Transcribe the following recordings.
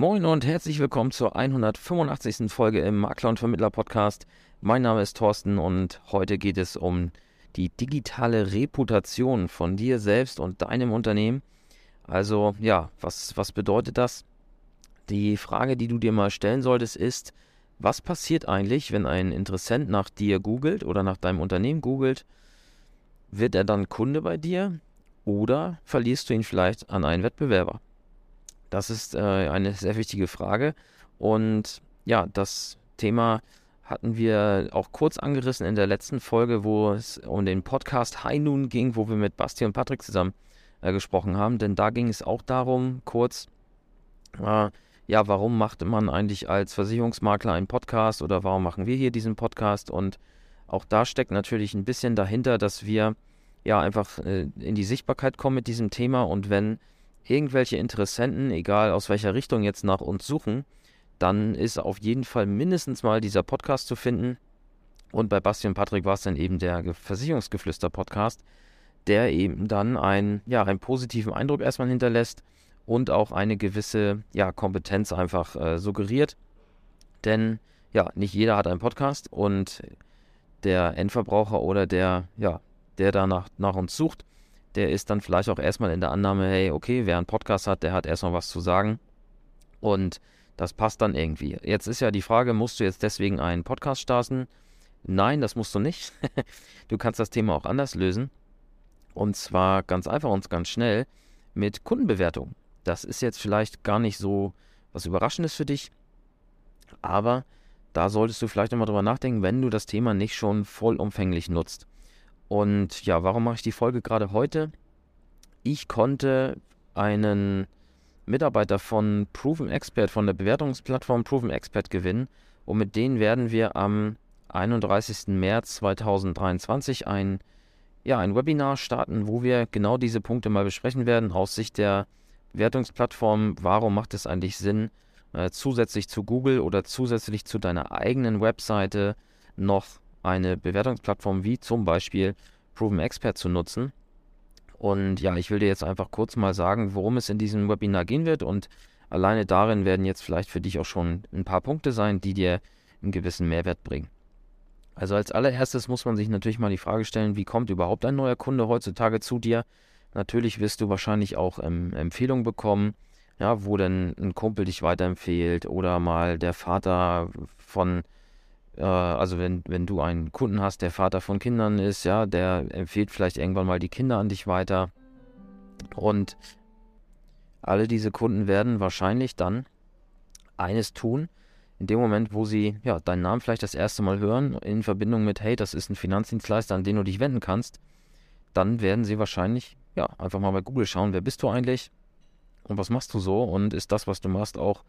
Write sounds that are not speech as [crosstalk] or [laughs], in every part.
Moin und herzlich willkommen zur 185. Folge im Makler und Vermittler Podcast. Mein Name ist Thorsten und heute geht es um die digitale Reputation von dir selbst und deinem Unternehmen. Also ja, was, was bedeutet das? Die Frage, die du dir mal stellen solltest, ist, was passiert eigentlich, wenn ein Interessent nach dir googelt oder nach deinem Unternehmen googelt? Wird er dann Kunde bei dir oder verlierst du ihn vielleicht an einen Wettbewerber? Das ist äh, eine sehr wichtige Frage. Und ja, das Thema hatten wir auch kurz angerissen in der letzten Folge, wo es um den Podcast High Noon ging, wo wir mit Basti und Patrick zusammen äh, gesprochen haben. Denn da ging es auch darum, kurz, äh, ja, warum macht man eigentlich als Versicherungsmakler einen Podcast oder warum machen wir hier diesen Podcast? Und auch da steckt natürlich ein bisschen dahinter, dass wir ja einfach äh, in die Sichtbarkeit kommen mit diesem Thema und wenn irgendwelche Interessenten, egal aus welcher Richtung jetzt nach uns suchen, dann ist auf jeden Fall mindestens mal dieser Podcast zu finden. Und bei Basti und Patrick war es dann eben der Versicherungsgeflüster-Podcast, der eben dann ein, ja, einen positiven Eindruck erstmal hinterlässt und auch eine gewisse ja, Kompetenz einfach äh, suggeriert. Denn ja, nicht jeder hat einen Podcast und der Endverbraucher oder der, ja, der danach nach uns sucht, der ist dann vielleicht auch erstmal in der Annahme, hey, okay, wer einen Podcast hat, der hat erstmal was zu sagen. Und das passt dann irgendwie. Jetzt ist ja die Frage, musst du jetzt deswegen einen Podcast starten? Nein, das musst du nicht. [laughs] du kannst das Thema auch anders lösen. Und zwar ganz einfach und ganz schnell mit Kundenbewertung. Das ist jetzt vielleicht gar nicht so was Überraschendes für dich, aber da solltest du vielleicht nochmal drüber nachdenken, wenn du das Thema nicht schon vollumfänglich nutzt. Und ja, warum mache ich die Folge gerade heute? Ich konnte einen Mitarbeiter von Proven Expert, von der Bewertungsplattform Proven Expert gewinnen. Und mit denen werden wir am 31. März 2023 ein, ja, ein Webinar starten, wo wir genau diese Punkte mal besprechen werden aus Sicht der Bewertungsplattform. Warum macht es eigentlich Sinn, äh, zusätzlich zu Google oder zusätzlich zu deiner eigenen Webseite noch eine Bewertungsplattform wie zum Beispiel Proven Expert zu nutzen. Und ja, ich will dir jetzt einfach kurz mal sagen, worum es in diesem Webinar gehen wird. Und alleine darin werden jetzt vielleicht für dich auch schon ein paar Punkte sein, die dir einen gewissen Mehrwert bringen. Also als allererstes muss man sich natürlich mal die Frage stellen, wie kommt überhaupt ein neuer Kunde heutzutage zu dir? Natürlich wirst du wahrscheinlich auch ähm, Empfehlungen bekommen, ja, wo denn ein Kumpel dich weiterempfehlt oder mal der Vater von also wenn, wenn du einen Kunden hast, der Vater von Kindern ist, ja, der empfiehlt vielleicht irgendwann mal die Kinder an dich weiter. Und alle diese Kunden werden wahrscheinlich dann eines tun, in dem Moment, wo sie ja, deinen Namen vielleicht das erste Mal hören, in Verbindung mit, hey, das ist ein Finanzdienstleister, an den du dich wenden kannst, dann werden sie wahrscheinlich ja, einfach mal bei Google schauen, wer bist du eigentlich und was machst du so und ist das, was du machst, auch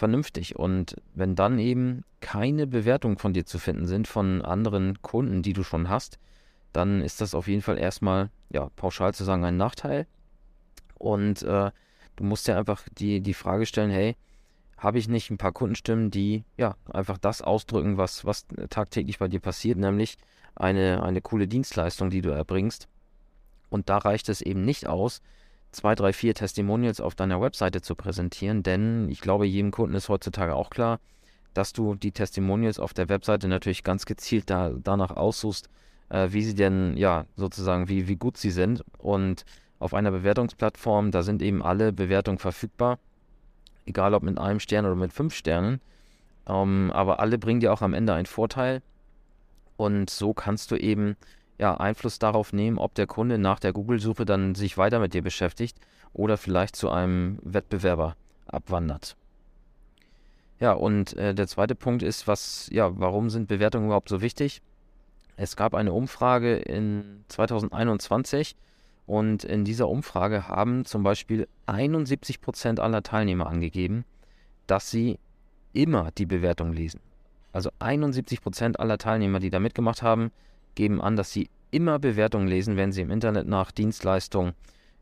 vernünftig. Und wenn dann eben keine Bewertungen von dir zu finden sind von anderen Kunden, die du schon hast, dann ist das auf jeden Fall erstmal, ja, pauschal zu sagen, ein Nachteil. Und äh, du musst ja einfach die, die Frage stellen, hey, habe ich nicht ein paar Kundenstimmen, die ja einfach das ausdrücken, was, was tagtäglich bei dir passiert, nämlich eine, eine coole Dienstleistung, die du erbringst. Und da reicht es eben nicht aus, zwei, drei, vier Testimonials auf deiner Webseite zu präsentieren, denn ich glaube, jedem Kunden ist heutzutage auch klar, dass du die Testimonials auf der Webseite natürlich ganz gezielt da, danach aussuchst, äh, wie sie denn, ja, sozusagen, wie, wie gut sie sind. Und auf einer Bewertungsplattform, da sind eben alle Bewertungen verfügbar, egal ob mit einem Stern oder mit fünf Sternen. Ähm, aber alle bringen dir auch am Ende einen Vorteil. Und so kannst du eben ja, Einfluss darauf nehmen, ob der Kunde nach der Google-Suche dann sich weiter mit dir beschäftigt oder vielleicht zu einem Wettbewerber abwandert. Ja, und äh, der zweite Punkt ist, was, ja, warum sind Bewertungen überhaupt so wichtig? Es gab eine Umfrage in 2021 und in dieser Umfrage haben zum Beispiel 71 Prozent aller Teilnehmer angegeben, dass sie immer die Bewertung lesen. Also 71 Prozent aller Teilnehmer, die da mitgemacht haben, geben an, dass sie immer Bewertungen lesen, wenn sie im Internet nach Dienstleistungen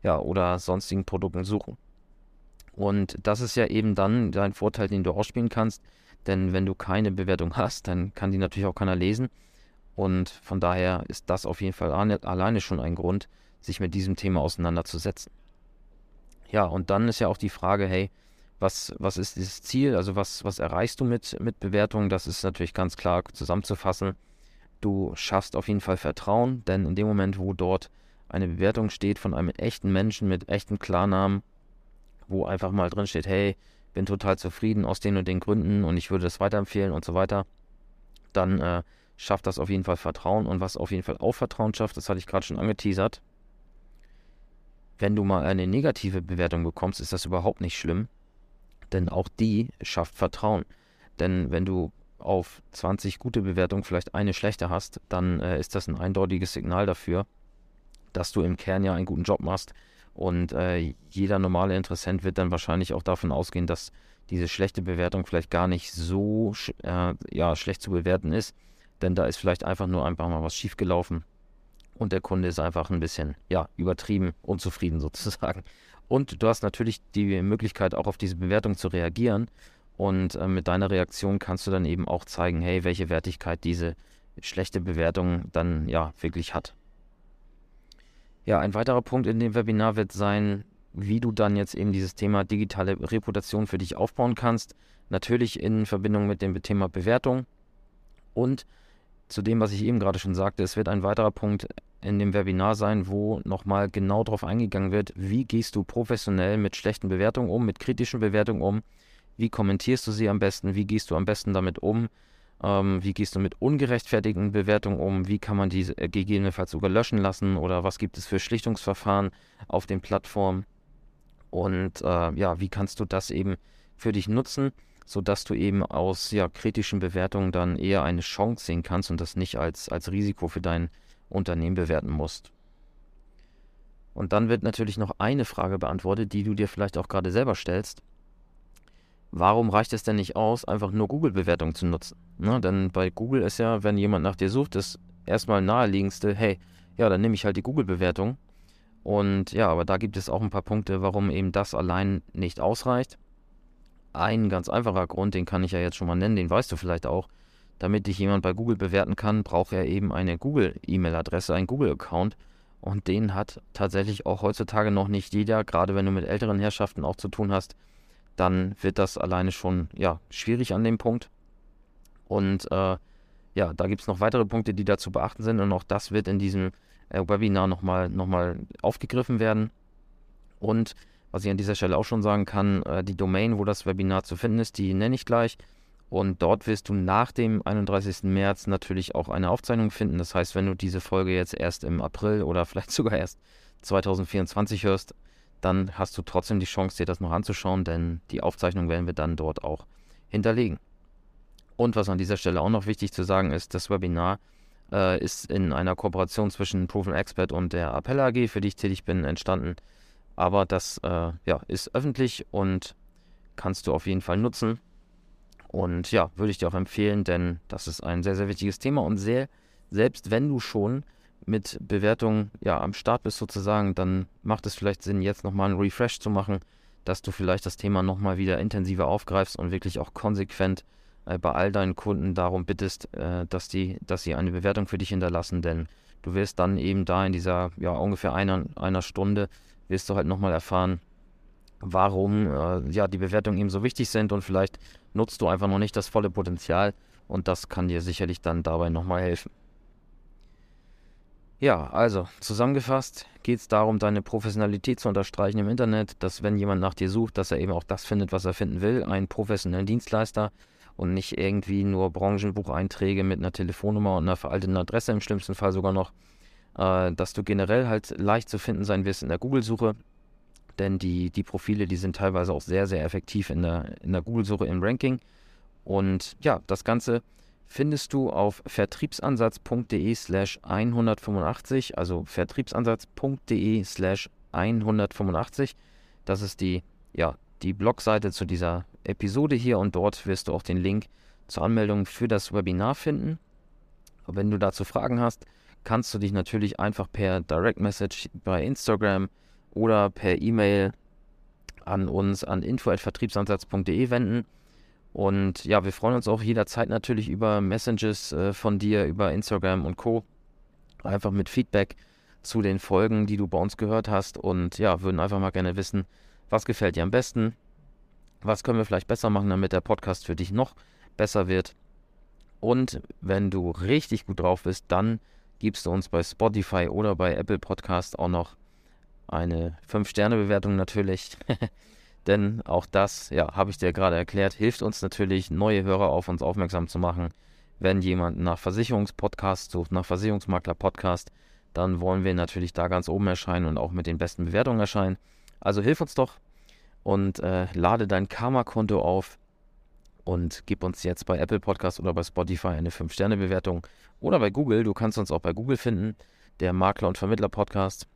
ja, oder sonstigen Produkten suchen. Und das ist ja eben dann dein Vorteil, den du ausspielen kannst. Denn wenn du keine Bewertung hast, dann kann die natürlich auch keiner lesen. Und von daher ist das auf jeden Fall alleine schon ein Grund, sich mit diesem Thema auseinanderzusetzen. Ja, und dann ist ja auch die Frage, hey, was, was ist dieses Ziel? Also was, was erreichst du mit, mit Bewertungen? Das ist natürlich ganz klar zusammenzufassen. Du schaffst auf jeden Fall Vertrauen, denn in dem Moment, wo dort eine Bewertung steht von einem echten Menschen mit echten Klarnamen, wo einfach mal drin steht, hey, bin total zufrieden aus den und den Gründen und ich würde das weiterempfehlen und so weiter, dann äh, schafft das auf jeden Fall Vertrauen. Und was auf jeden Fall auch Vertrauen schafft, das hatte ich gerade schon angeteasert, wenn du mal eine negative Bewertung bekommst, ist das überhaupt nicht schlimm, denn auch die schafft Vertrauen. Denn wenn du auf 20 gute Bewertungen vielleicht eine schlechte hast, dann äh, ist das ein eindeutiges Signal dafür, dass du im Kern ja einen guten Job machst. Und äh, jeder normale Interessent wird dann wahrscheinlich auch davon ausgehen, dass diese schlechte Bewertung vielleicht gar nicht so äh, ja, schlecht zu bewerten ist. Denn da ist vielleicht einfach nur einfach mal was schiefgelaufen. Und der Kunde ist einfach ein bisschen, ja, übertrieben, unzufrieden sozusagen. Und du hast natürlich die Möglichkeit, auch auf diese Bewertung zu reagieren. Und äh, mit deiner Reaktion kannst du dann eben auch zeigen, hey, welche Wertigkeit diese schlechte Bewertung dann ja wirklich hat. Ja, ein weiterer Punkt in dem Webinar wird sein, wie du dann jetzt eben dieses Thema digitale Reputation für dich aufbauen kannst. Natürlich in Verbindung mit dem Thema Bewertung. Und zu dem, was ich eben gerade schon sagte, es wird ein weiterer Punkt in dem Webinar sein, wo nochmal genau darauf eingegangen wird, wie gehst du professionell mit schlechten Bewertungen um, mit kritischen Bewertungen um, wie kommentierst du sie am besten, wie gehst du am besten damit um, ähm, wie gehst du mit ungerechtfertigten Bewertungen um? Wie kann man diese äh, gegebenenfalls sogar löschen lassen? Oder was gibt es für Schlichtungsverfahren auf den Plattformen? Und äh, ja, wie kannst du das eben für dich nutzen, sodass du eben aus ja, kritischen Bewertungen dann eher eine Chance sehen kannst und das nicht als, als Risiko für dein Unternehmen bewerten musst. Und dann wird natürlich noch eine Frage beantwortet, die du dir vielleicht auch gerade selber stellst. Warum reicht es denn nicht aus, einfach nur Google-Bewertungen zu nutzen? Ne? Denn bei Google ist ja, wenn jemand nach dir sucht, das erstmal naheliegendste, hey, ja, dann nehme ich halt die Google-Bewertung. Und ja, aber da gibt es auch ein paar Punkte, warum eben das allein nicht ausreicht. Ein ganz einfacher Grund, den kann ich ja jetzt schon mal nennen, den weißt du vielleicht auch. Damit dich jemand bei Google bewerten kann, braucht er eben eine Google-E-Mail-Adresse, einen Google-Account. Und den hat tatsächlich auch heutzutage noch nicht jeder, gerade wenn du mit älteren Herrschaften auch zu tun hast dann wird das alleine schon ja, schwierig an dem Punkt. Und äh, ja, da gibt es noch weitere Punkte, die da zu beachten sind und auch das wird in diesem äh, Webinar nochmal noch mal aufgegriffen werden. Und was ich an dieser Stelle auch schon sagen kann, äh, die Domain, wo das Webinar zu finden ist, die nenne ich gleich. Und dort wirst du nach dem 31. März natürlich auch eine Aufzeichnung finden. Das heißt, wenn du diese Folge jetzt erst im April oder [laughs] vielleicht sogar erst 2024 hörst, dann hast du trotzdem die Chance, dir das noch anzuschauen, denn die Aufzeichnung werden wir dann dort auch hinterlegen. Und was an dieser Stelle auch noch wichtig zu sagen ist, das Webinar äh, ist in einer Kooperation zwischen Proven Expert und der Appella AG, für die ich tätig bin, entstanden. Aber das äh, ja, ist öffentlich und kannst du auf jeden Fall nutzen. Und ja, würde ich dir auch empfehlen, denn das ist ein sehr, sehr wichtiges Thema und sehr, selbst wenn du schon mit Bewertungen ja, am Start bist sozusagen, dann macht es vielleicht Sinn, jetzt nochmal einen Refresh zu machen, dass du vielleicht das Thema nochmal wieder intensiver aufgreifst und wirklich auch konsequent äh, bei all deinen Kunden darum bittest, äh, dass, die, dass sie eine Bewertung für dich hinterlassen, denn du wirst dann eben da in dieser ja, ungefähr einer, einer Stunde, wirst du halt nochmal erfahren, warum äh, ja, die Bewertungen eben so wichtig sind und vielleicht nutzt du einfach noch nicht das volle Potenzial und das kann dir sicherlich dann dabei nochmal helfen. Ja, also zusammengefasst geht es darum, deine Professionalität zu unterstreichen im Internet, dass wenn jemand nach dir sucht, dass er eben auch das findet, was er finden will, einen professionellen Dienstleister und nicht irgendwie nur Branchenbucheinträge mit einer Telefonnummer und einer veralteten Adresse, im schlimmsten Fall sogar noch, äh, dass du generell halt leicht zu finden sein wirst in der Google-Suche, denn die, die Profile, die sind teilweise auch sehr, sehr effektiv in der, in der Google-Suche im Ranking. Und ja, das Ganze findest du auf vertriebsansatz.de slash 185, also vertriebsansatz.de slash 185. Das ist die, ja, die Blogseite zu dieser Episode hier und dort wirst du auch den Link zur Anmeldung für das Webinar finden. Und wenn du dazu Fragen hast, kannst du dich natürlich einfach per Direct Message bei Instagram oder per E-Mail an uns an info@vertriebsansatz.de wenden. Und ja, wir freuen uns auch jederzeit natürlich über Messages äh, von dir, über Instagram und Co. Einfach mit Feedback zu den Folgen, die du bei uns gehört hast. Und ja, würden einfach mal gerne wissen, was gefällt dir am besten. Was können wir vielleicht besser machen, damit der Podcast für dich noch besser wird? Und wenn du richtig gut drauf bist, dann gibst du uns bei Spotify oder bei Apple Podcast auch noch eine 5-Sterne-Bewertung natürlich. [laughs] Denn auch das, ja, habe ich dir gerade erklärt, hilft uns natürlich, neue Hörer auf uns aufmerksam zu machen. Wenn jemand nach Versicherungspodcast sucht, nach Versicherungsmakler-Podcast, dann wollen wir natürlich da ganz oben erscheinen und auch mit den besten Bewertungen erscheinen. Also hilf uns doch und äh, lade dein Karma-Konto auf und gib uns jetzt bei Apple Podcast oder bei Spotify eine 5-Sterne-Bewertung oder bei Google. Du kannst uns auch bei Google finden. Der Makler- und Vermittler-Podcast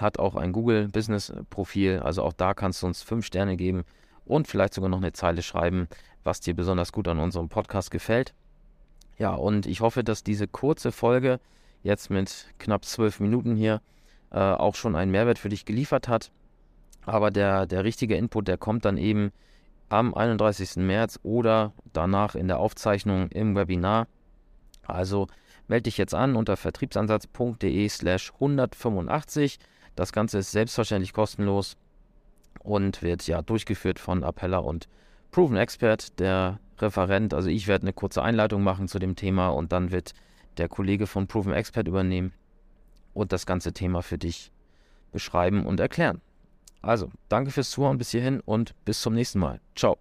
hat auch ein Google-Business-Profil. Also auch da kannst du uns 5 Sterne geben und vielleicht sogar noch eine Zeile schreiben, was dir besonders gut an unserem Podcast gefällt. Ja, und ich hoffe, dass diese kurze Folge jetzt mit knapp zwölf Minuten hier äh, auch schon einen Mehrwert für dich geliefert hat. Aber der, der richtige Input, der kommt dann eben am 31. März oder danach in der Aufzeichnung im Webinar. Also melde dich jetzt an unter vertriebsansatz.de slash 185. Das Ganze ist selbstverständlich kostenlos und wird ja durchgeführt von Appella und Proven Expert, der Referent. Also ich werde eine kurze Einleitung machen zu dem Thema und dann wird der Kollege von Proven Expert übernehmen und das ganze Thema für dich beschreiben und erklären. Also, danke fürs Zuhören bis hierhin und bis zum nächsten Mal. Ciao.